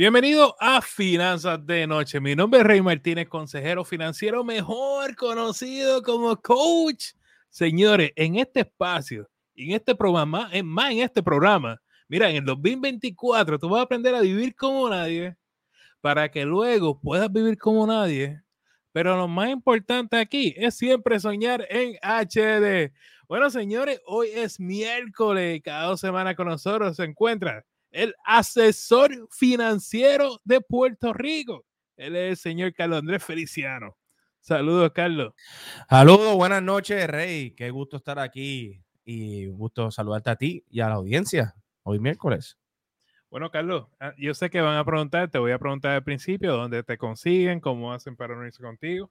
Bienvenido a Finanzas de Noche. Mi nombre es Rey Martínez, consejero financiero mejor conocido como coach. Señores, en este espacio, en este programa, en más en este programa, mira, en el 2024 tú vas a aprender a vivir como nadie para que luego puedas vivir como nadie. Pero lo más importante aquí es siempre soñar en HD. Bueno, señores, hoy es miércoles. Cada dos semanas con nosotros se encuentra el asesor financiero de Puerto Rico. Él es el señor Carlos Andrés Feliciano. Saludos, Carlos. Saludos, buenas noches, Rey. Qué gusto estar aquí y gusto saludarte a ti y a la audiencia hoy miércoles. Bueno, Carlos, ah, yo sé que van a preguntar, te voy a preguntar al principio dónde te consiguen, cómo hacen para unirse contigo.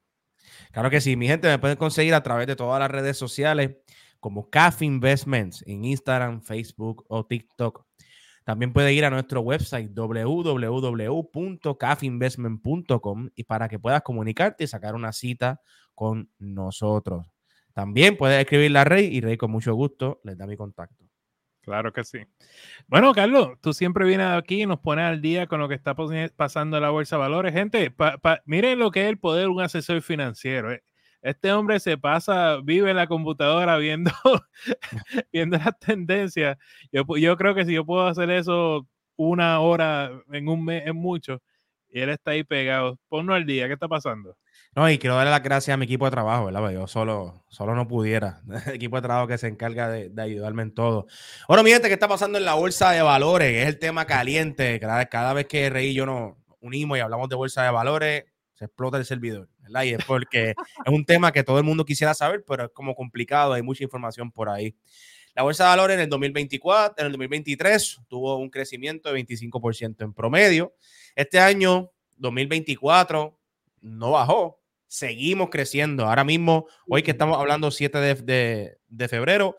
Claro que sí, mi gente me pueden conseguir a través de todas las redes sociales como CAF Investments en Instagram, Facebook o TikTok. También puede ir a nuestro website www.cafinvestment.com y para que puedas comunicarte y sacar una cita con nosotros. También puedes escribirle a Rey y Rey con mucho gusto les da mi contacto. Claro que sí. Bueno, Carlos, tú siempre vienes aquí y nos pones al día con lo que está pasando en la bolsa de valores. Gente, miren lo que es el poder de un asesor financiero. Este hombre se pasa, vive en la computadora viendo, viendo las tendencias. Yo, yo creo que si yo puedo hacer eso una hora en un mes es mucho. Y él está ahí pegado. Ponlo al día, ¿qué está pasando? No, y quiero darle las gracias a mi equipo de trabajo, ¿verdad? Yo solo, solo no pudiera. El equipo de trabajo que se encarga de, ayudarme en todo. Bueno, mi gente, ¿qué está pasando en la bolsa de valores? Es el tema caliente. Cada, cada vez que Rey y yo nos unimos y hablamos de bolsa de valores, se explota el servidor. Y es porque es un tema que todo el mundo quisiera saber, pero es como complicado, hay mucha información por ahí. La bolsa de valores en el 2024, en el 2023 tuvo un crecimiento de 25% en promedio. Este año, 2024, no bajó, seguimos creciendo. Ahora mismo, hoy que estamos hablando 7 de, febrero,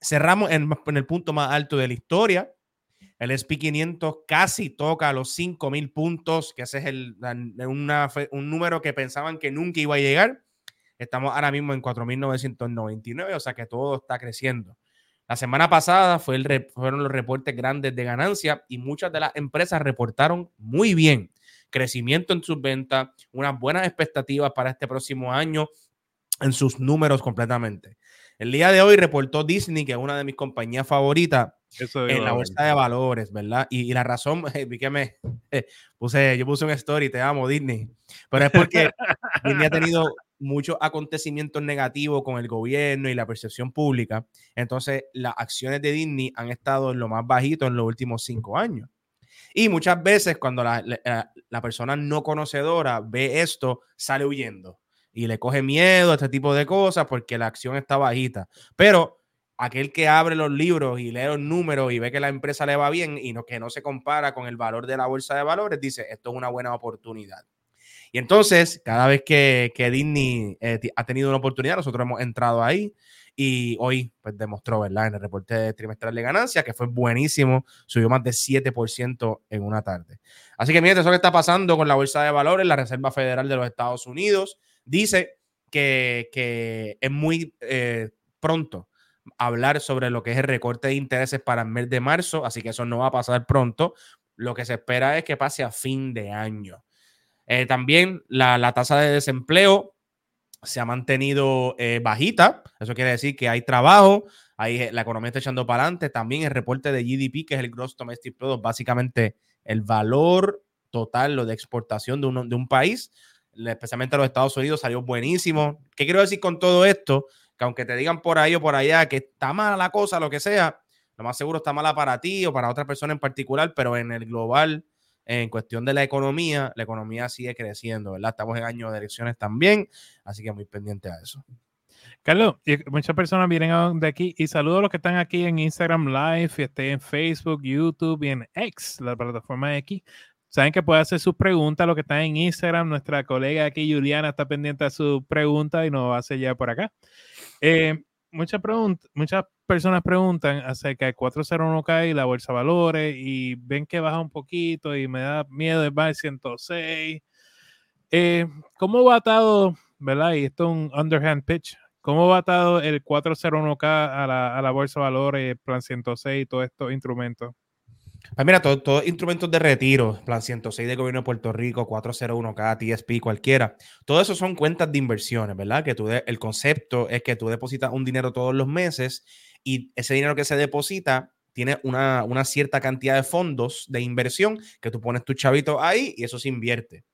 cerramos en, en el punto más alto de la historia el SP500 casi toca los 5000 puntos, que ese es el, un número que pensaban que nunca iba a llegar. Estamos ahora mismo en 4999, o sea que todo está creciendo. La semana pasada fueron los reportes grandes de ganancia y muchas de las empresas reportaron muy bien. Crecimiento en sus ventas, unas buenas expectativas para este próximo año en sus números completamente. El día de hoy reportó Disney, que es una de mis compañías favoritas, en la bolsa de valores, ¿verdad? Y, la razón, vi que me puse, yo puse un story, te amo, Disney, pero es porque Disney ha tenido muchos acontecimientos negativos con el gobierno y la percepción pública. Entonces, las acciones de Disney han estado en lo más bajito en los últimos cinco años. Y muchas veces cuando la, la persona no conocedora ve esto, sale huyendo y le coge miedo a este tipo de cosas porque la acción está bajita. Pero aquel que abre los libros y lee los números y ve que la empresa le va bien y no, que no se compara con el valor de la bolsa de valores, dice, esto es una buena oportunidad. Y entonces, cada vez que, que Disney eh, ha tenido una oportunidad, nosotros hemos entrado ahí y hoy pues demostró, ¿verdad? En el reporte trimestral de ganancia, que fue buenísimo, subió más de 7% en una tarde. Así que miren, eso que está pasando con la bolsa de valores, la Reserva Federal de los Estados Unidos dice que, es muy eh, pronto hablar sobre lo que es el recorte de intereses para el mes de marzo, así que eso no va a pasar pronto. Lo que se espera es que pase a fin de año. Eh, también la, tasa de desempleo se ha mantenido eh, bajita, eso quiere decir que hay trabajo, ahí la economía está echando para adelante. También el reporte de GDP, que es el Gross Domestic Product, básicamente el valor total lo de exportación de, uno, de un país, especialmente a los Estados Unidos, salió buenísimo. ¿Qué quiero decir con todo esto? Que aunque te digan por ahí o por allá que está mala la cosa, lo que sea, lo más seguro está mala para ti o para otra persona en particular, pero en el global, en cuestión de la economía, la economía sigue creciendo, ¿verdad? Estamos en año de elecciones también, así que muy pendiente a eso. Carlos, muchas personas vienen de aquí y saludo a los que están aquí en Instagram Live, y estén en Facebook, YouTube y en X, la plataforma aquí. Saben que puede hacer sus preguntas, lo que está en Instagram. Nuestra colega aquí, Juliana, está pendiente de su pregunta y nos va a hacer ya por acá. Eh, muchas, muchas personas preguntan acerca de 401k y la bolsa de valores y ven que baja un poquito y me da miedo de bajar 106. Eh, ¿Cómo va atado, verdad? Y esto es un underhand pitch. ¿Cómo va atado el 401k a la, a la bolsa de valores, plan 106 y todos estos instrumentos? Pues mira, todos todo instrumentos de retiro, plan 106 de gobierno de Puerto Rico, 401k, TSP, cualquiera, todo eso son cuentas de inversiones, ¿verdad? Que tú el concepto es que tú depositas un dinero todos los meses y ese dinero que se deposita tiene una, una cierta cantidad de fondos de inversión que tú pones tu chavito ahí y eso se invierte.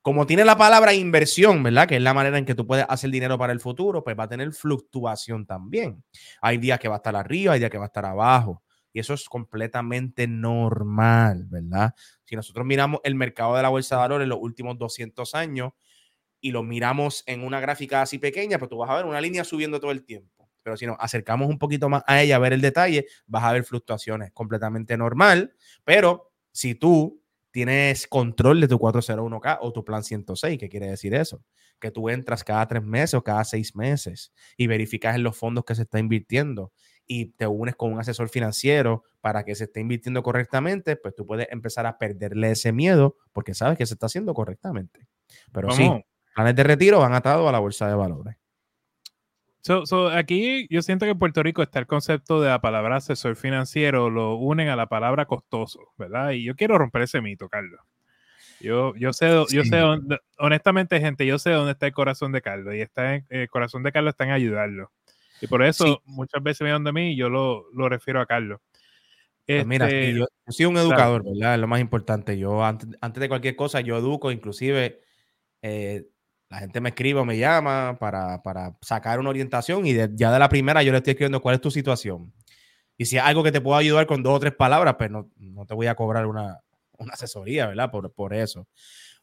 Como tiene la palabra inversión, ¿verdad? Que es la manera en que tú puedes hacer dinero para el futuro, pues va a tener fluctuación también. Hay días que va a estar arriba, hay días que va a estar abajo. Eso es completamente normal, ¿verdad? Si nosotros miramos el mercado de la bolsa de valores en los últimos 200 años y lo miramos en una gráfica así pequeña, pues tú vas a ver una línea subiendo todo el tiempo. Pero si nos acercamos un poquito más a ella a ver el detalle, vas a ver fluctuaciones completamente normal. Pero si tú tienes control de tu 401k o tu plan 106, ¿qué quiere decir eso? Que tú entras cada tres meses o cada seis meses y verificas en los fondos que se está invirtiendo y te unes con un asesor financiero para que se esté invirtiendo correctamente, pues tú puedes empezar a perderle ese miedo porque sabes que se está haciendo correctamente. Pero sí, planes de retiro van atados a la bolsa de valores. aquí yo siento que en Puerto Rico está el concepto de la palabra asesor financiero, lo unen a la palabra costoso, ¿verdad? Y yo quiero romper ese mito, Carlos. Yo, yo sé, yo sé, honestamente, gente, yo sé dónde está el corazón de Carlos y está el corazón de Carlos está en ayudarlo. Y por eso muchas veces me de mí y yo lo, lo refiero a Carlos. Pues mira, este, yo, soy un educador, ¿verdad? Es lo más importante. Yo antes, antes de cualquier cosa, yo educo, inclusive eh, la gente me escribe o me llama para, para sacar una orientación y ya de la primera yo le estoy escribiendo cuál es tu situación. Y si hay algo que te puedo ayudar con dos o tres palabras, pues no, no te voy a cobrar una, una asesoría, ¿verdad? Por, por eso.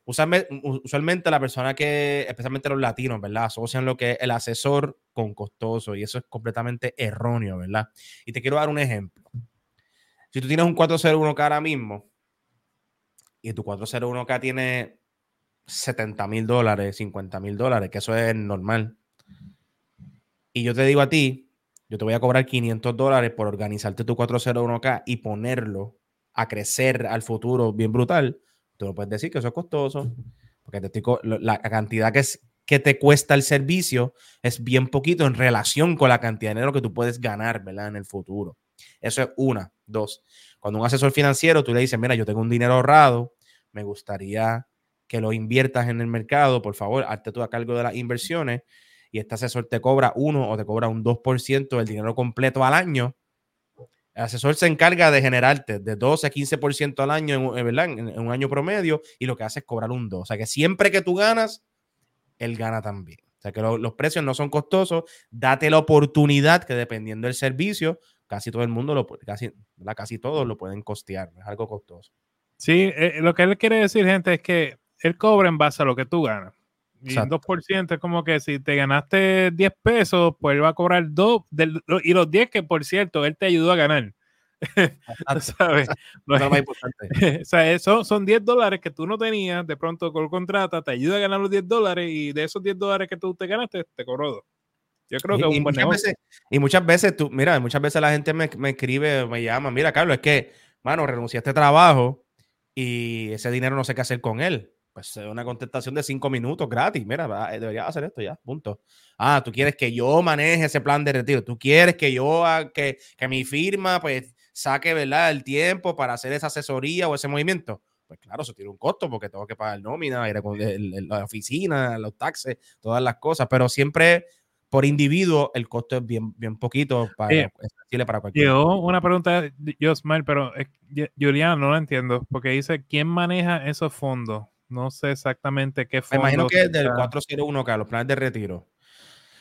Usualmente, la persona que, especialmente los latinos, ¿verdad? Asocian lo que es el asesor con costoso y eso es completamente erróneo, ¿verdad? Y te quiero dar un ejemplo. Si tú tienes un 401k ahora mismo y tu 401k tiene 70 mil dólares, 50 mil dólares, que eso es normal. Y yo te digo a ti, yo te voy a cobrar 500 dólares por organizarte tu 401k y ponerlo a crecer al futuro bien brutal Tú no puedes decir que eso es costoso, porque te la cantidad que, es, que te cuesta el servicio es bien poquito en relación con la cantidad de dinero que tú puedes ganar, ¿verdad? En el futuro. Eso es una. Dos, cuando un asesor financiero tú le dices, mira, yo tengo un dinero ahorrado, me gustaría que lo inviertas en el mercado, por favor, hazte tú a cargo de las inversiones y este asesor te cobra uno o te cobra un 2% del dinero completo al año, el asesor se encarga de generarte de 12 a 15% al año, en, ¿verdad? En, un año promedio, y lo que hace es cobrar un 2. O sea que siempre que tú ganas, él gana también. O sea que los precios no son costosos. Date la oportunidad que dependiendo del servicio, casi todo el mundo lo casi, casi todos lo pueden costear. es algo costoso. Sí, eh, lo que él quiere decir, gente, es que él cobra en base a lo que tú ganas. Y un 2% es como que si te ganaste 10 pesos, pues él va a cobrar 2 y los 10 que por cierto, él te ayudó a ganar. ¿Sabes? No es más importante. o sea, eso son 10 dólares que tú no tenías, de pronto con el contrato, te ayuda a ganar los 10 dólares y de esos 10 dólares que tú te ganaste, te cobró 2. Yo creo que es un buen negocio. y muchas veces tú, mira, muchas veces la gente me, me escribe, me llama, mira, Carlos, es que, mano, renuncié a este trabajo y ese dinero no sé qué hacer con él pues una contestación de cinco minutos gratis. Mira, eh, debería hacer esto ya, punto. Ah, tú quieres que yo maneje ese plan de retiro. Tú quieres que yo, que, que mi firma, pues, saque, ¿verdad? El tiempo para hacer esa asesoría o ese movimiento. Pues claro, eso tiene un costo porque tengo que pagar nómina, ir a la oficina, los taxes, todas las cosas, pero siempre por individuo el costo es bien, bien poquito para, eh, para cualquier. Yo una pregunta, yo, pero Juliana no lo entiendo, porque dice, ¿quién maneja esos fondos? No sé exactamente qué fue. Me imagino que es del 401k, los planes de retiro.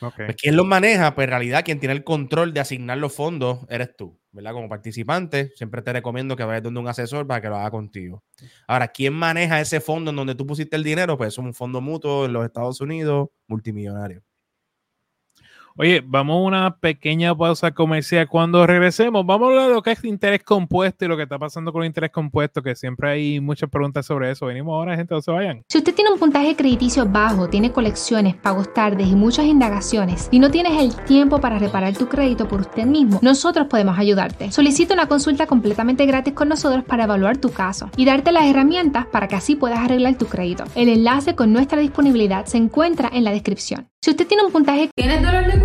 Okay. Pues, ¿Quién los maneja? Pues en realidad quien tiene el control de asignar los fondos eres tú, ¿verdad? Como participante, siempre te recomiendo que vayas donde un asesor para que lo haga contigo. Ahora, ¿quién maneja ese fondo en donde tú pusiste el dinero? Pues es un fondo mutuo en los Estados Unidos, multimillonario. Oye, vamos a una pequeña pausa comercial. Cuando regresemos, vamos a hablar de lo que es interés compuesto y lo que está pasando con el interés compuesto, que siempre hay muchas preguntas sobre eso. Venimos ahora, gente, no se vayan. Si usted tiene un puntaje crediticio bajo, tiene colecciones, pagos tardes y muchas indagaciones, y no tienes el tiempo para reparar tu crédito por usted mismo, nosotros podemos ayudarte. Solicita una consulta completamente gratis con nosotros para evaluar tu caso y darte las herramientas para que así puedas arreglar tu crédito. El enlace con nuestra disponibilidad se encuentra en la descripción. Si usted tiene un puntaje... ¿Tienes dolor de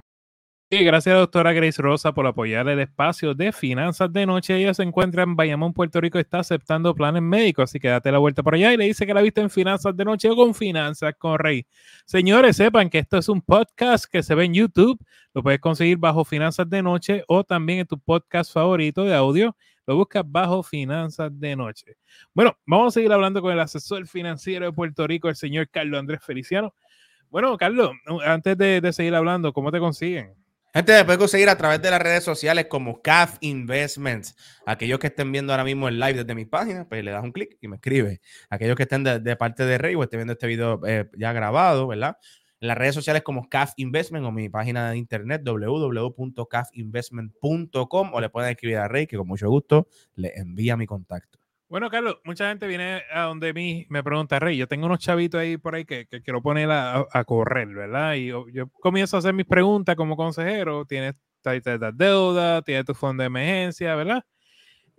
Gracias a la doctora Grace Rosa por apoyar el espacio de finanzas de noche. Ella se encuentra en Bayamón, Puerto Rico, está aceptando planes médicos, así que date la vuelta por allá y le dice que la viste en finanzas de noche o con finanzas con Rey. Señores, sepan que esto es un podcast que se ve en YouTube, lo puedes conseguir bajo finanzas de noche o también en tu podcast favorito de audio, lo buscas bajo finanzas de noche. Bueno, vamos a seguir hablando con el asesor financiero de Puerto Rico, el señor Carlos Andrés Feliciano. Bueno, Carlos, antes de seguir hablando, ¿cómo te consiguen? Gente, puede conseguir a través de las redes sociales como CAF Investments. Aquellos que estén viendo ahora mismo el live desde mi página, pues le das un clic y me escribe. Aquellos que estén de, parte de Rey o estén viendo este video eh, ya grabado, ¿verdad? En las redes sociales como CAF Investment o mi página de internet www.cafinvestment.com o le pueden escribir a Rey que con mucho gusto le envía mi contacto. Bueno, Carlos, mucha gente viene a donde mí me pregunta, Rey, yo tengo unos chavitos ahí por ahí que, quiero poner a, correr, ¿verdad? Y yo, comienzo a hacer mis preguntas como consejero, tienes deuda, tienes tu fondo de emergencia, ¿verdad?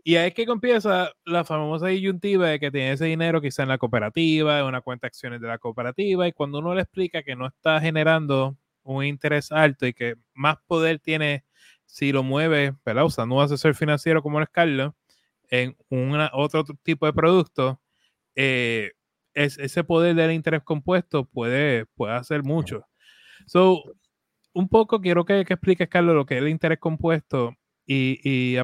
Y ahí es que empieza la famosa disyuntiva de que tiene ese dinero quizá en la cooperativa, en una cuenta de acciones de la cooperativa, y cuando uno le explica que no está generando un interés alto y que más poder tiene si lo mueve, ¿verdad? Usando un asesor financiero como el Carlos, en una, otro tipo de producto, eh, es, ese poder del interés compuesto puede, puede hacer mucho. So, un poco quiero que, que expliques, Carlos, lo que es el interés compuesto y, y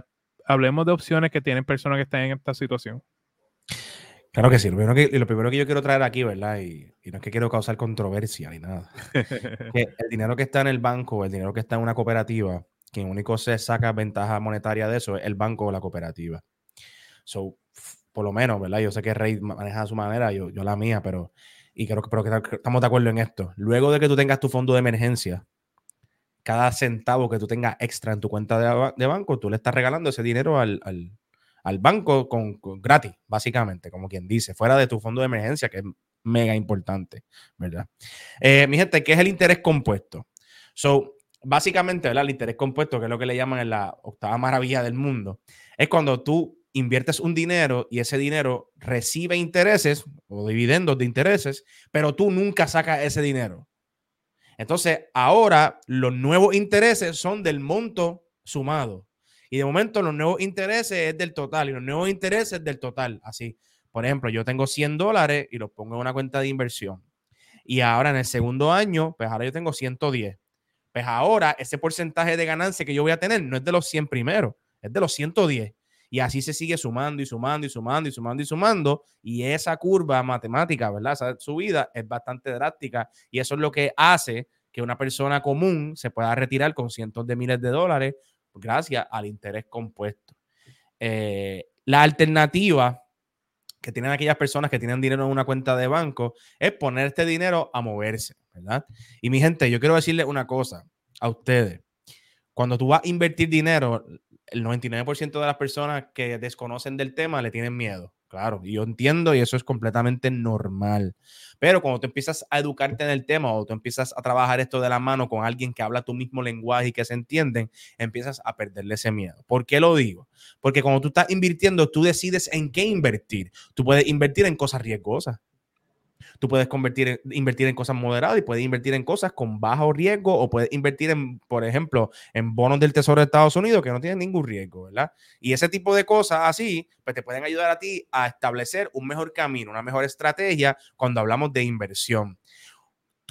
hablemos de opciones que tienen personas que están en esta situación. Claro que sí. Lo primero que, lo primero que yo quiero traer aquí, ¿verdad? Y, y, no es que quiero causar controversia ni nada. el dinero que está en el banco, el dinero que está en una cooperativa, quien único se saca ventaja monetaria de eso es el banco o la cooperativa. So, por lo menos, ¿verdad? Yo sé que Rey maneja su manera, yo, yo la mía, pero, y creo que, pero que estamos de acuerdo en esto. Luego de que tú tengas tu fondo de emergencia, cada centavo que tú tengas extra en tu cuenta de, banco, tú le estás regalando ese dinero al, banco con, gratis, básicamente, como quien dice, fuera de tu fondo de emergencia, que es mega importante, ¿verdad? Eh, mi gente, ¿qué es el interés compuesto? So, básicamente, ¿verdad? El interés compuesto, que es lo que le llaman la octava maravilla del mundo, es cuando tú inviertes un dinero y ese dinero recibe intereses o dividendos de intereses, pero tú nunca sacas ese dinero. Entonces, ahora los nuevos intereses son del monto sumado. Y de momento los nuevos intereses es del total y los nuevos intereses del total. Así, por ejemplo, yo tengo 100 dólares y los pongo en una cuenta de inversión. Y ahora en el segundo año, pues ahora yo tengo 110. Pues ahora ese porcentaje de ganancia que yo voy a tener no es de los 100 primeros, es de los 110. Y así se sigue sumando y sumando y sumando y sumando y sumando. Y esa curva matemática, ¿verdad? Esa subida es bastante drástica y eso es lo que hace que una persona común se pueda retirar con cientos de miles de dólares gracias al interés compuesto. Eh, la alternativa que tienen aquellas personas que tienen dinero en una cuenta de banco es poner este dinero a moverse, ¿verdad? Y mi gente, yo quiero decirle una cosa a ustedes. Cuando tú vas a invertir dinero, el 99% de las personas que desconocen del tema le tienen miedo. Claro, yo entiendo y eso es completamente normal. Pero cuando tú empiezas a educarte en el tema o tú empiezas a trabajar esto de la mano con alguien que habla tu mismo lenguaje y que se entienden, empiezas a perderle ese miedo. ¿Por qué lo digo? Porque cuando tú estás invirtiendo, tú decides en qué invertir. Tú puedes invertir en cosas riesgosas. Tú puedes convertir, invertir en cosas moderadas y puedes invertir en cosas con bajo riesgo o puedes invertir en, por ejemplo, en bonos del Tesoro de Estados Unidos que no tienen ningún riesgo, ¿verdad? Y ese tipo de cosas así, pues te pueden ayudar a ti a establecer un mejor camino, una mejor estrategia cuando hablamos de inversión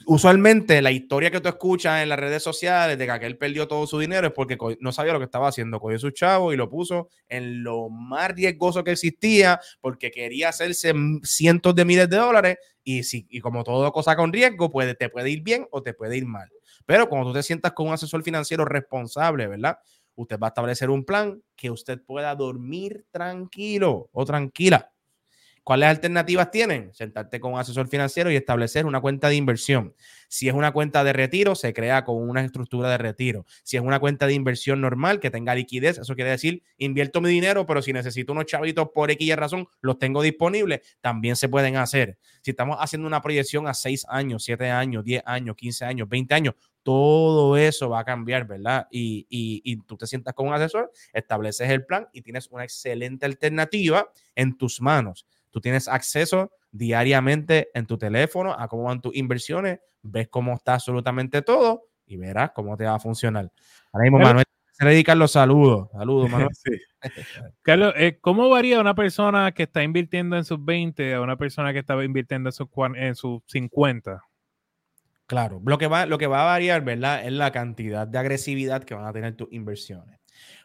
usualmente la historia que tú escuchas en las redes sociales de que aquel perdió todo su dinero es porque no sabía lo que estaba haciendo. Cogió su chavo y lo puso en lo más riesgoso que existía porque quería hacerse cientos de miles de dólares y, si, y como todo cosa con riesgo, puede, te puede ir bien o te puede ir mal. Pero cuando tú te sientas con un asesor financiero responsable, ¿verdad? Usted va a establecer un plan que usted pueda dormir tranquilo o tranquila ¿Cuáles alternativas tienen? Sentarte con un asesor financiero y establecer una cuenta de inversión. Si es una cuenta de retiro, se crea con una estructura de retiro. Si es una cuenta de inversión normal que tenga liquidez, eso quiere decir, invierto mi dinero, pero si necesito unos chavitos por X razón, los tengo disponibles, también se pueden hacer. Si estamos haciendo una proyección a 6 años, 7 años, 10 años, 15 años, 20 años, todo eso va a cambiar, ¿verdad? Y, y, tú te sientas con un asesor, estableces el plan y tienes una excelente alternativa en tus manos. Tú tienes acceso diariamente en tu teléfono a cómo van tus inversiones, ves cómo está absolutamente todo y verás cómo te va a funcionar. Ahora mismo, Manuel, se le dedican los saludos. Saludos, Manuel. Carlos, eh, ¿cómo varía una persona que está invirtiendo en sus 20 a una persona que estaba invirtiendo en sus, en sus 50? Claro, lo que, va, lo que va a variar, ¿verdad? Es la cantidad de agresividad que van a tener tus inversiones.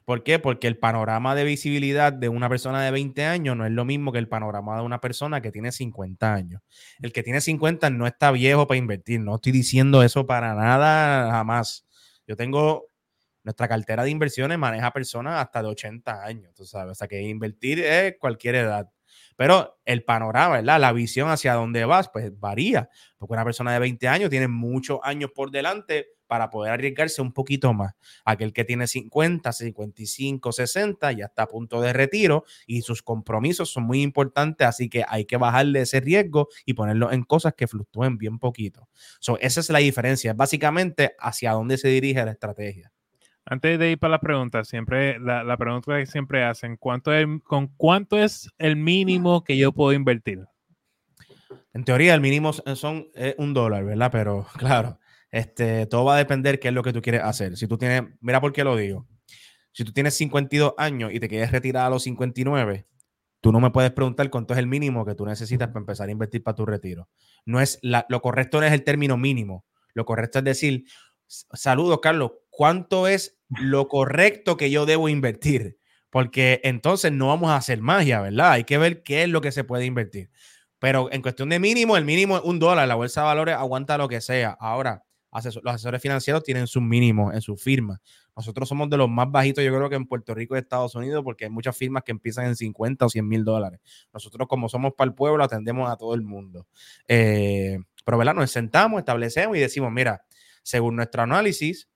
¿Por qué? Porque el panorama de visibilidad de una persona de 20 años no es lo mismo que el panorama de una persona que tiene 50 años. El que tiene 50 no está viejo para invertir, no estoy diciendo eso para nada jamás. Yo tengo, nuestra cartera de inversiones maneja personas hasta de 80 años, tú sabes, o que invertir es cualquier edad. Pero el panorama, ¿verdad? La visión hacia dónde vas, pues varía. Porque una persona de 20 años tiene muchos años por delante para poder arriesgarse un poquito más. Aquel que tiene 50, 55, 60 ya está a punto de retiro y sus compromisos son muy importantes, así que hay que bajarle ese riesgo y ponerlo en cosas que fluctúen bien poquito. So, esa es la diferencia, básicamente hacia dónde se dirige la estrategia. Antes de ir para la pregunta, siempre la, pregunta que siempre hacen, ¿cuánto es, ¿con cuánto es el mínimo que yo puedo invertir? En teoría, el mínimo son un dólar, ¿verdad? Pero claro, este, todo va a depender qué es lo que tú quieres hacer. Si tú tienes, mira por qué lo digo. Si tú tienes 52 años y te quieres retirar a los 59, tú no me puedes preguntar cuánto es el mínimo que tú necesitas para empezar a invertir para tu retiro. No es lo correcto no es el término mínimo. Lo correcto es decir, saludos, Carlos, ¿cuánto es lo correcto que yo debo invertir? Porque entonces no vamos a hacer magia, ¿verdad? Hay que ver qué es lo que se puede invertir. Pero en cuestión de mínimo, el mínimo es un dólar. La bolsa de valores aguanta lo que sea. Ahora, los asesores financieros tienen su mínimo en su firma. Nosotros somos de los más bajitos, yo creo que en Puerto Rico y Estados Unidos, porque hay muchas firmas que empiezan en 50 o 100 mil dólares. Nosotros, como somos para el pueblo, atendemos a todo el mundo. Eh, pero, ¿verdad? Nos sentamos, establecemos y decimos, mira, según nuestro análisis,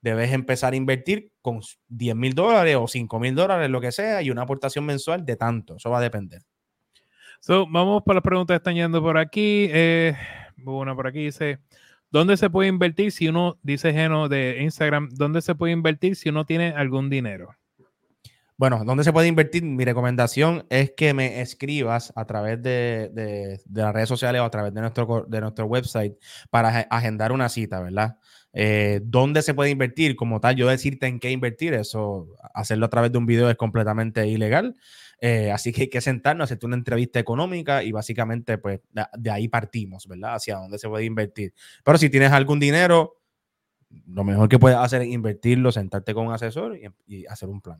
debes empezar a invertir con 10 mil dólares o 5 mil dólares, lo que sea, y una aportación mensual de tanto. Eso va a depender. vamos para las preguntas que están yendo por aquí. Eh, una por aquí dice, ¿dónde se puede invertir si uno, dice Geno de Instagram, ¿dónde se puede invertir si uno tiene algún dinero? Bueno, ¿dónde se puede invertir? Mi recomendación es que me escribas a través de, de, las redes sociales o a través de nuestro, de nuestro website para agendar una cita, ¿verdad? Eh, ¿Dónde se puede invertir? Como tal, yo decirte en qué invertir, eso, hacerlo a través de un video es completamente ilegal. Eh, así que hay que sentarnos, hacerte una entrevista económica y básicamente, pues, de, ahí partimos, ¿verdad? Hacia dónde se puede invertir. Pero si tienes algún dinero, lo mejor que puedes hacer es invertirlo, sentarte con un asesor y hacer un plan.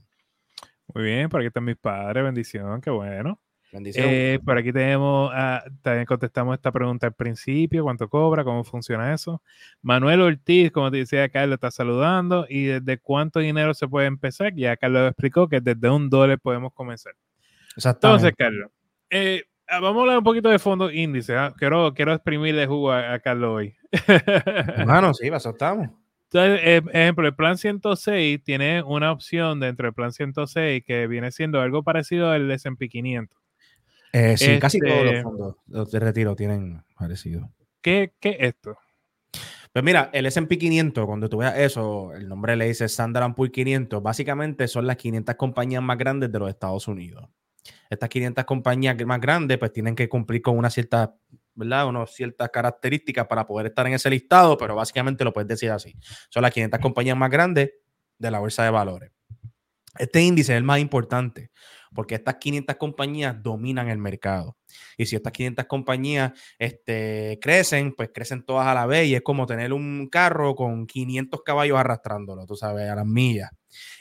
Muy bien, por aquí están mis padres, bendición, qué bueno. Bendición. Eh, por aquí tenemos, ah, también contestamos esta pregunta al principio, ¿cuánto cobra? ¿Cómo funciona eso? Manuel Ortiz, como te decía, Carlos está saludando. ¿Y desde cuánto dinero se puede empezar? Ya Carlos explicó que desde un dólar podemos comenzar. Entonces, Carlos, eh, ah, vamos a hablar un poquito de fondo índice. ¿ah? Quiero, quiero exprimirle jugo a, Carlos hoy. Hermano, sí, eso estamos. Entonces, eh, ejemplo, el plan 106 tiene una opción dentro del plan 106 que viene siendo algo parecido al S&P 500. Eh, sí, casi todos los este fondos de retiro tienen parecido. ¿Qué, es esto? Pues mira, el S&P 500, cuando tú veas eso, el nombre le dice Standard Poor's 500, básicamente son las 500 compañías más grandes de los Estados Unidos. Estas 500 compañías más grandes pues tienen que cumplir con una cierta ¿verdad? Unas ciertas características para poder estar en ese listado, pero básicamente lo puedes decir así. Son las 500 compañías más grandes de la bolsa de valores. Este índice es el más importante porque estas 500 compañías dominan el mercado. Y si estas 500 compañías este, crecen, pues crecen todas a la vez y es como tener un carro con 500 caballos arrastrándolo, tú sabes, a las millas.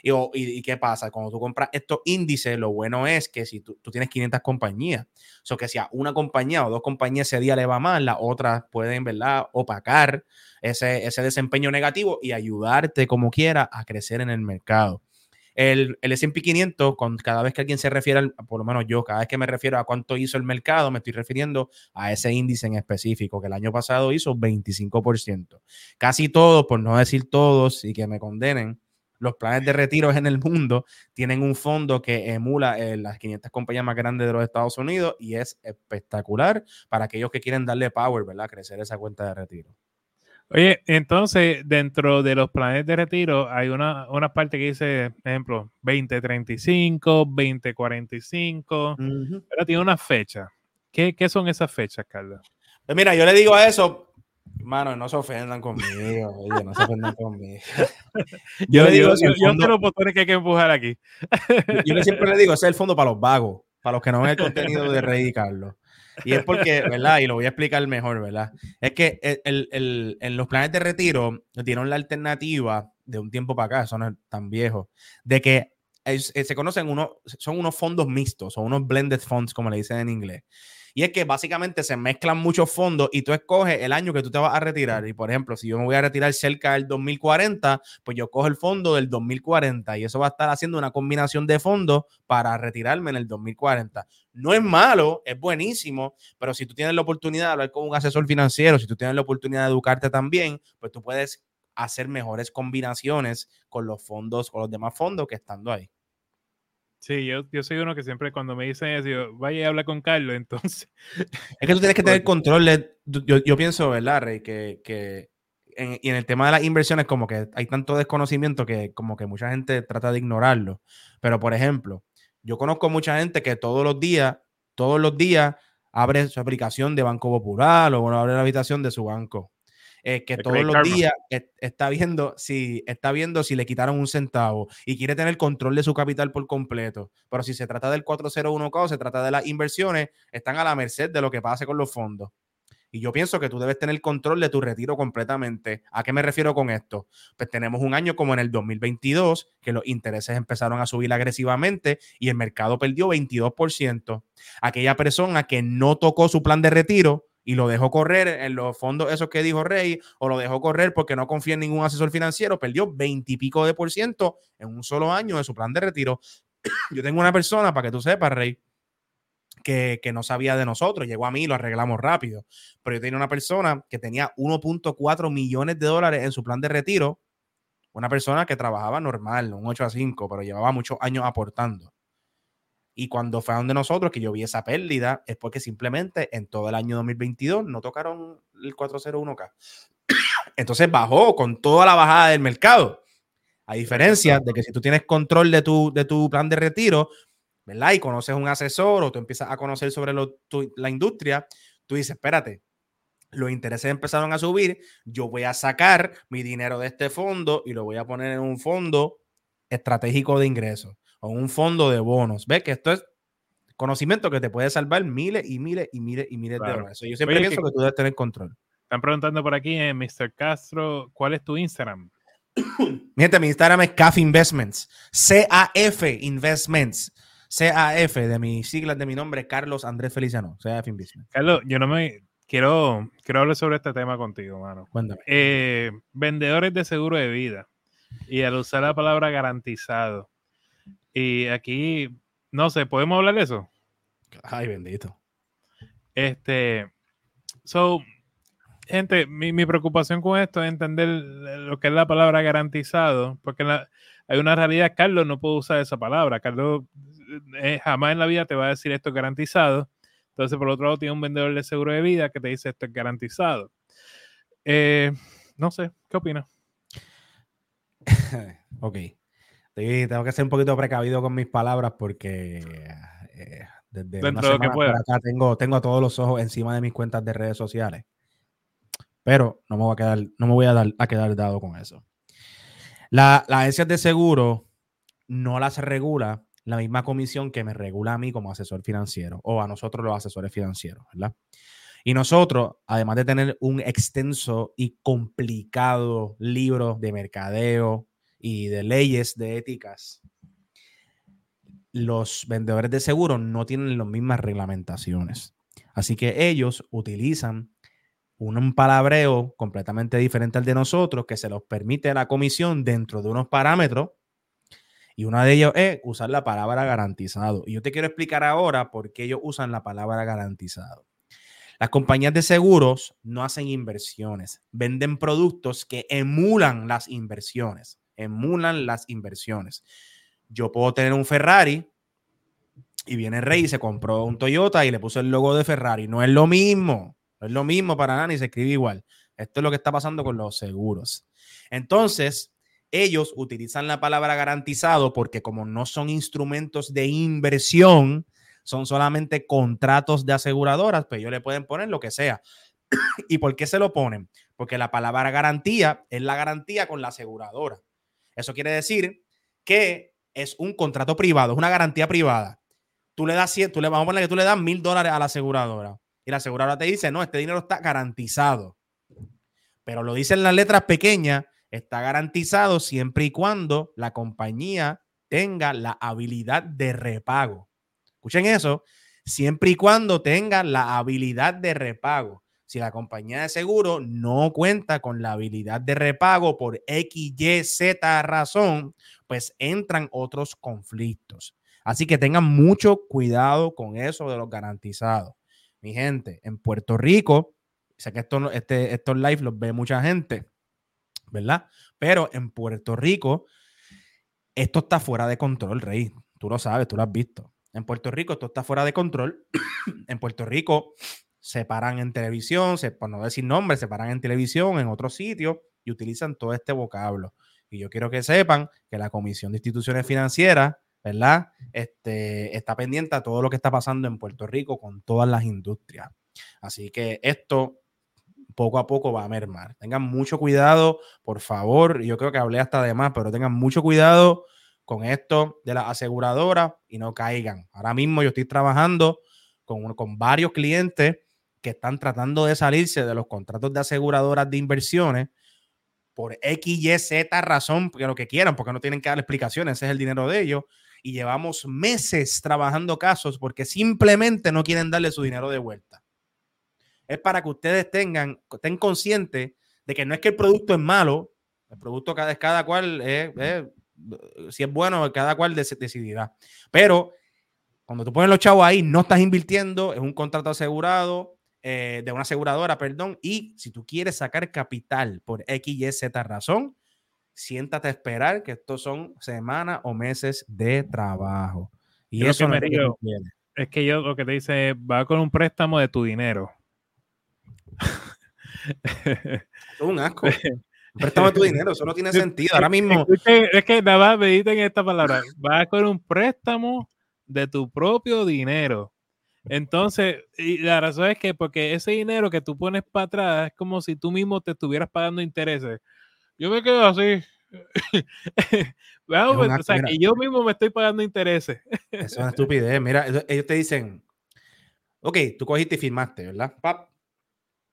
Y, y, qué pasa? Cuando tú compras estos índices, lo bueno es que si tú, tienes 500 compañías, o que si a una compañía o dos compañías ese día le va mal, las otras pueden, ¿verdad?, opacar ese, ese desempeño negativo y ayudarte como quiera a crecer en el mercado. El, el S&P 500, con cada vez que alguien se refiere, al, por lo menos yo, cada vez que me refiero a cuánto hizo el mercado, me estoy refiriendo a ese índice en específico, que el año pasado hizo 25%. Casi todos, por no decir todos y que me condenen, los planes de retiro en el mundo tienen un fondo que emula eh, las 500 compañías más grandes de los Estados Unidos y es espectacular para aquellos que quieren darle power, ¿verdad? Crecer esa cuenta de retiro. Oye, entonces dentro de los planes de retiro hay una, una parte que dice, por ejemplo, 2035, 2045, pero tiene una fecha. ¿Qué, ¿Qué, son esas fechas, Carlos? Pues mira, yo le digo a eso, Mano, no se ofendan conmigo, oye, no se ofendan conmigo. yo, le digo, yo, yo fondo, los botones que hay que empujar aquí. yo, siempre le digo, ese es el fondo para los vagos, para los que no ven el contenido de Rey y Carlos. Y es porque, ¿verdad? Y lo voy a explicar mejor, ¿verdad? Es que el, el, en los planes de retiro dieron la alternativa de un tiempo para acá, eso no es tan viejo, de que es, se conocen unos, son unos fondos mixtos o unos blended funds, como le dicen en inglés. Y es que básicamente se mezclan muchos fondos y tú escoges el año que tú te vas a retirar. Y por ejemplo, si yo me voy a retirar cerca del 2040, pues yo cojo el fondo del 2040 y eso va a estar haciendo una combinación de fondos para retirarme en el 2040. No es malo, es buenísimo, pero si tú tienes la oportunidad de hablar con un asesor financiero, si tú tienes la oportunidad de educarte también, pues tú puedes hacer mejores combinaciones con los fondos o los demás fondos que estando ahí. Sí, yo, yo soy uno que siempre cuando me dicen eso, yo, vaya y habla con Carlos, entonces. Es que tú tienes que tener control. De, yo, yo, pienso, ¿verdad, Rey? Que, que en, y en el tema de las inversiones, como que hay tanto desconocimiento que como que mucha gente trata de ignorarlo. Pero, por ejemplo, yo conozco mucha gente que todos los días, todos los días, abre su aplicación de Banco Popular o bueno, abre la habitación de su banco. Eh, que todos los días está viendo si está viendo si le quitaron un centavo y quiere tener control de su capital por completo. Pero si se trata del 401k o se trata de las inversiones, están a la merced de lo que pase con los fondos. Y yo pienso que tú debes tener control de tu retiro completamente. ¿A qué me refiero con esto? Pues tenemos un año como en el 2022, que los intereses empezaron a subir agresivamente y el mercado perdió 22%. Aquella persona que no tocó su plan de retiro, y lo dejó correr en los fondos esos que dijo Rey, o lo dejó correr porque no confía en ningún asesor financiero, perdió 20 y pico de por ciento en un solo año de su plan de retiro. Yo tengo una persona, para que tú sepas, Rey, que, que, no sabía de nosotros, llegó a mí y lo arreglamos rápido, pero yo tenía una persona que tenía 1.4 millones de dólares en su plan de retiro, una persona que trabajaba normal, un 8 a 5, pero llevaba muchos años aportando. Y cuando fue donde nosotros, que yo vi esa pérdida, es porque simplemente en todo el año 2022 no tocaron el 401k. Entonces bajó con toda la bajada del mercado. A diferencia de que si tú tienes control de tu, de tu plan de retiro, ¿verdad? Y conoces un asesor o tú empiezas a conocer sobre la industria, tú dices, espérate, los intereses empezaron a subir, yo voy a sacar mi dinero de este fondo y lo voy a poner en un fondo estratégico de ingresos o un fondo de bonos. Ve que esto es conocimiento que te puede salvar miles y miles y miles y miles de dólares. Yo siempre pienso que, tú debes tener control. Están preguntando por aquí, en eh, Mr. Castro, ¿cuál es tu Instagram? mi gente, mi Instagram es CAF Investments. C-A-F Investments. C-A-F de mis siglas de mi nombre, Carlos Andrés Feliciano. CAF Investments. Carlos, yo no me quiero, quiero hablar sobre este tema contigo, mano. Cuéntame. Eh, vendedores de seguro de vida. Y al usar la palabra garantizado, y aquí, no sé, ¿podemos hablar de eso? Ay, bendito. Este, so, gente, mi, mi, preocupación con esto es entender lo que es la palabra garantizado, porque la, hay una realidad, Carlos no puede usar esa palabra, Carlos eh, jamás en la vida te va a decir esto es garantizado, entonces por otro lado tiene un vendedor de seguro de vida que te dice esto es garantizado. Eh, no sé, ¿qué opinas? ok tengo que ser un poquito precavido con mis palabras porque eh, desde Dentro de que pueda. acá tengo, tengo todos los ojos encima de mis cuentas de redes sociales. Pero no me voy a quedar, no me voy a, dar, a quedar dado con eso. La, las agencias de seguro no las regula la misma comisión que me regula a mí como asesor financiero o a nosotros los asesores financieros, ¿verdad? Y nosotros, además de tener un extenso y complicado libro de mercadeo, y de leyes de éticas, los vendedores de seguros no tienen las mismas reglamentaciones. Así que ellos utilizan un palabreo completamente diferente al de nosotros que se los permite la comisión dentro de unos parámetros Y una de ellos es usar la palabra garantizado. Y yo te quiero explicar ahora por qué ellos usan la palabra garantizado. Las compañías de seguros no hacen inversiones, venden productos que emulan las inversiones, emulan las inversiones. Yo puedo tener un Ferrari y viene Rey y se compró un Toyota y le puso el logo de Ferrari. No es lo mismo, no es lo mismo para nada ni se escribe igual. Esto es lo que está pasando con los seguros. Entonces, ellos utilizan la palabra garantizado porque como no son instrumentos de inversión, son solamente contratos de aseguradoras, pues ellos le pueden poner lo que sea. ¿Y por qué se lo ponen? Porque la palabra garantía es la garantía con la aseguradora. Eso quiere decir que es un contrato privado, es una garantía privada. Tú le das 100, tú le vamos a poner que tú le das mil dólares a la aseguradora y la aseguradora te dice, no, este dinero está garantizado. Pero lo dicen las letras pequeñas, está garantizado siempre y cuando la compañía tenga la habilidad de repago. Escuchen eso, siempre y cuando tenga la habilidad de repago. Si la compañía de seguro no cuenta con la habilidad de repago por X, Y, Z razón, pues entran otros conflictos. Así que tengan mucho cuidado con eso de los garantizados. Mi gente, en Puerto Rico, sé que esto, este, estos live los ve mucha gente, ¿verdad? Pero en Puerto Rico, esto está fuera de control, Rey. Tú lo sabes, tú lo has visto. En Puerto Rico esto está fuera de control. en Puerto Rico se paran en televisión, se, por no decir nombres, se paran en televisión, en otros sitios y utilizan todo este vocablo. Y yo quiero que sepan que la Comisión de Instituciones Financieras ¿verdad? Este, está pendiente a todo lo que está pasando en Puerto Rico con todas las industrias. Así que esto poco a poco va a mermar. Tengan mucho cuidado, por favor. Yo creo que hablé hasta de más, pero tengan mucho cuidado con esto de la aseguradora y no caigan. Ahora mismo yo estoy trabajando con, con varios clientes que están tratando de salirse de los contratos de aseguradoras de inversiones por X, Y, Z razón, porque lo que quieran, porque no tienen que dar explicaciones, ese es el dinero de ellos y llevamos meses trabajando casos porque simplemente no quieren darle su dinero de vuelta. Es para que ustedes tengan, estén conscientes de que no es que el producto es malo, el producto cada, cada cual, si es bueno, cada cual decidirá. Pero cuando tú pones los chavos ahí, no estás invirtiendo, es un contrato asegurado, eh, de una aseguradora, perdón, y si tú quieres sacar capital por X, Y, Z razón, siéntate a esperar que estos son semanas o meses de trabajo. Y eso me digo, es que yo lo que te dice es, va con un préstamo de tu dinero. es un asco. Un préstamo de tu dinero, eso no tiene sentido. Ahora mismo. Es que nada más mediten esta palabra. Va con un préstamo de tu propio dinero. Entonces, y la razón es que porque ese dinero que tú pones para atrás es como si tú mismo te estuvieras pagando intereses. Yo me quedo así. o sea, que yo mismo me estoy pagando intereses. es una estupidez. Mira, ellos te dicen, ok, tú cogiste y firmaste, ¿verdad? Pap,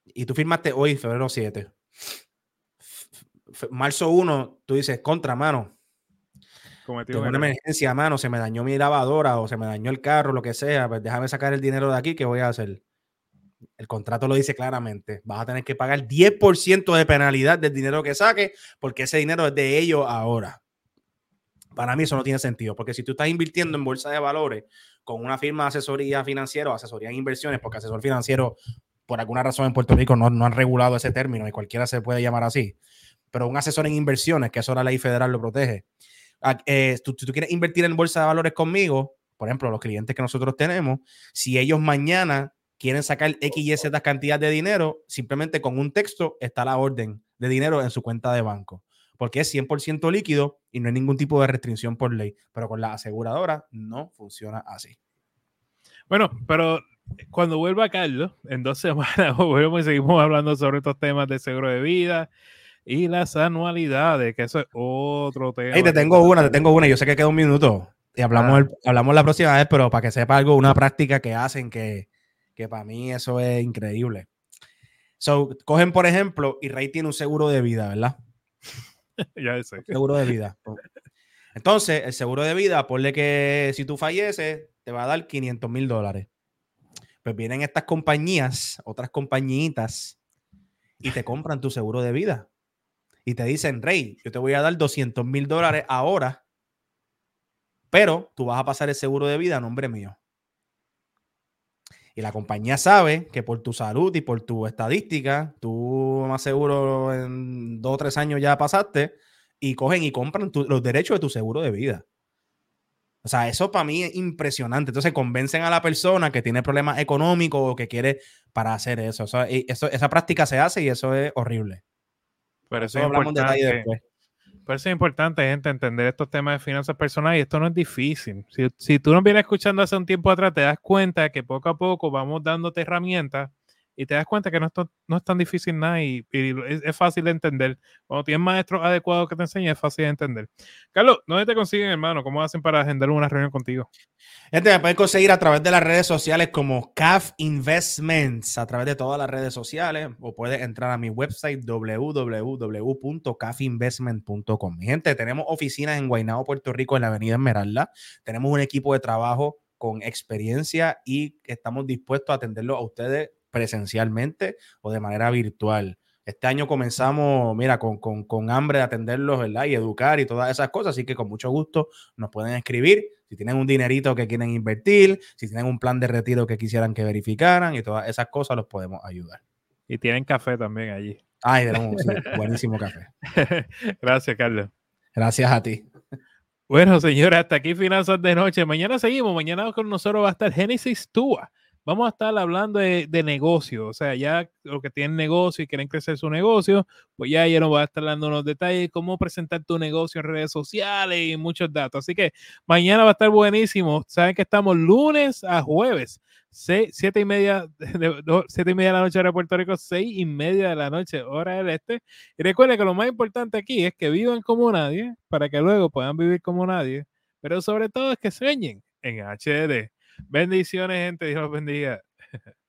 y tú firmaste hoy, febrero 7. Marzo 1, tú dices, contra, mano. Tengo una emergencia, mano, se me dañó mi lavadora o se me dañó el carro, lo que sea, pues déjame sacar el dinero de aquí, ¿qué voy a hacer? El contrato lo dice claramente. Vas a tener que pagar 10% de penalidad del dinero que saque porque ese dinero es de ellos ahora. Para mí eso no tiene sentido, porque si tú estás invirtiendo en bolsa de valores con una firma de asesoría financiera o asesoría en inversiones, porque asesor financiero, por alguna razón en Puerto Rico no, no han regulado ese término y cualquiera se puede llamar así, pero un asesor en inversiones, que eso la ley federal lo protege. Eh, tú, tú quieres invertir en bolsa de valores conmigo, por ejemplo, los clientes que nosotros tenemos, si ellos mañana quieren sacar X y Z cantidad de dinero, simplemente con un texto está la orden de dinero en su cuenta de banco. Porque es 100% líquido y no hay ningún tipo de restricción por ley. Pero con la aseguradora no funciona así. Bueno, pero cuando vuelva Carlos, en dos semanas volvemos y seguimos hablando sobre estos temas de seguro de vida y las anualidades, que eso es otro tema. Hey, te tengo una, te tengo una. Yo sé que queda un minuto y hablamos, ah. hablamos la próxima vez, pero para que sepa algo, una práctica que hacen que, que para mí eso es increíble. So, cogen, por ejemplo, y Rey tiene un seguro de vida, ¿verdad? ya sé. Seguro de vida. Entonces, el seguro de vida, ponle que si tú falleces, te va a dar 500 mil dólares. Pues vienen estas compañías, otras compañitas, y te compran tu seguro de vida. Y te dicen, Rey, yo te voy a dar 200 mil dólares ahora pero tú vas a pasar el seguro de vida a nombre mío. Y la compañía sabe que por tu salud y por tu estadística, tú más seguro en dos o tres años ya pasaste y cogen y compran los derechos de tu seguro de vida. O sea, eso para mí es impresionante. Entonces convencen a la persona que tiene problemas económicos o que quiere para hacer eso. eso, esa práctica se hace y eso es horrible. Pero eso, detalle después. Por eso es importante, gente, entender estos temas de finanzas personales y esto no es difícil. Si, si tú nos vienes escuchando hace un tiempo atrás, te das cuenta que poco a poco vamos dándote herramientas y te das cuenta que no es, no es tan difícil nada y, es, fácil de entender. Cuando tienes maestros adecuados que te enseñen, es fácil de entender. Carlos, ¿dónde te consiguen, hermano? ¿Cómo hacen para agendar una reunión contigo? Gente, me pueden conseguir a través de las redes sociales como CAF Investments, a través de todas las redes sociales, o puedes entrar a mi website www.cafinvestment.com. Gente, tenemos oficinas en Guaynabo, Puerto Rico, en la Avenida Esmeralda. Tenemos un equipo de trabajo con experiencia y estamos dispuestos a atenderlo a ustedes presencialmente o de manera virtual. Este año comenzamos, mira, con, con, hambre de atenderlos, ¿verdad? Y educar y todas esas cosas. Así que con mucho gusto nos pueden escribir. Si tienen un dinerito que quieren invertir, si tienen un plan de retiro que quisieran que verificaran y todas esas cosas, los podemos ayudar. Y tienen café también allí. Ay, tenemos buenísimo café. Gracias, Carlos. Gracias a ti. Bueno, señores, hasta aquí Finanzas de Noche. Mañana seguimos. Mañana con nosotros va a estar Genesis Tua vamos a estar hablando de, de negocio, o sea, ya los que tienen negocio y quieren crecer su negocio, pues ya ya nos va a estar dando unos detalles, cómo presentar tu negocio en redes sociales y muchos datos. Así que mañana va a estar buenísimo. Saben que estamos lunes a jueves, siete y media, de, siete y media de la noche de Puerto Rico, seis y media de la noche, hora del este. Y recuerden que lo más importante aquí es que vivan como nadie, para que luego puedan vivir como nadie, pero sobre todo es que sueñen en HD. Bendiciones, gente. Dios los bendiga.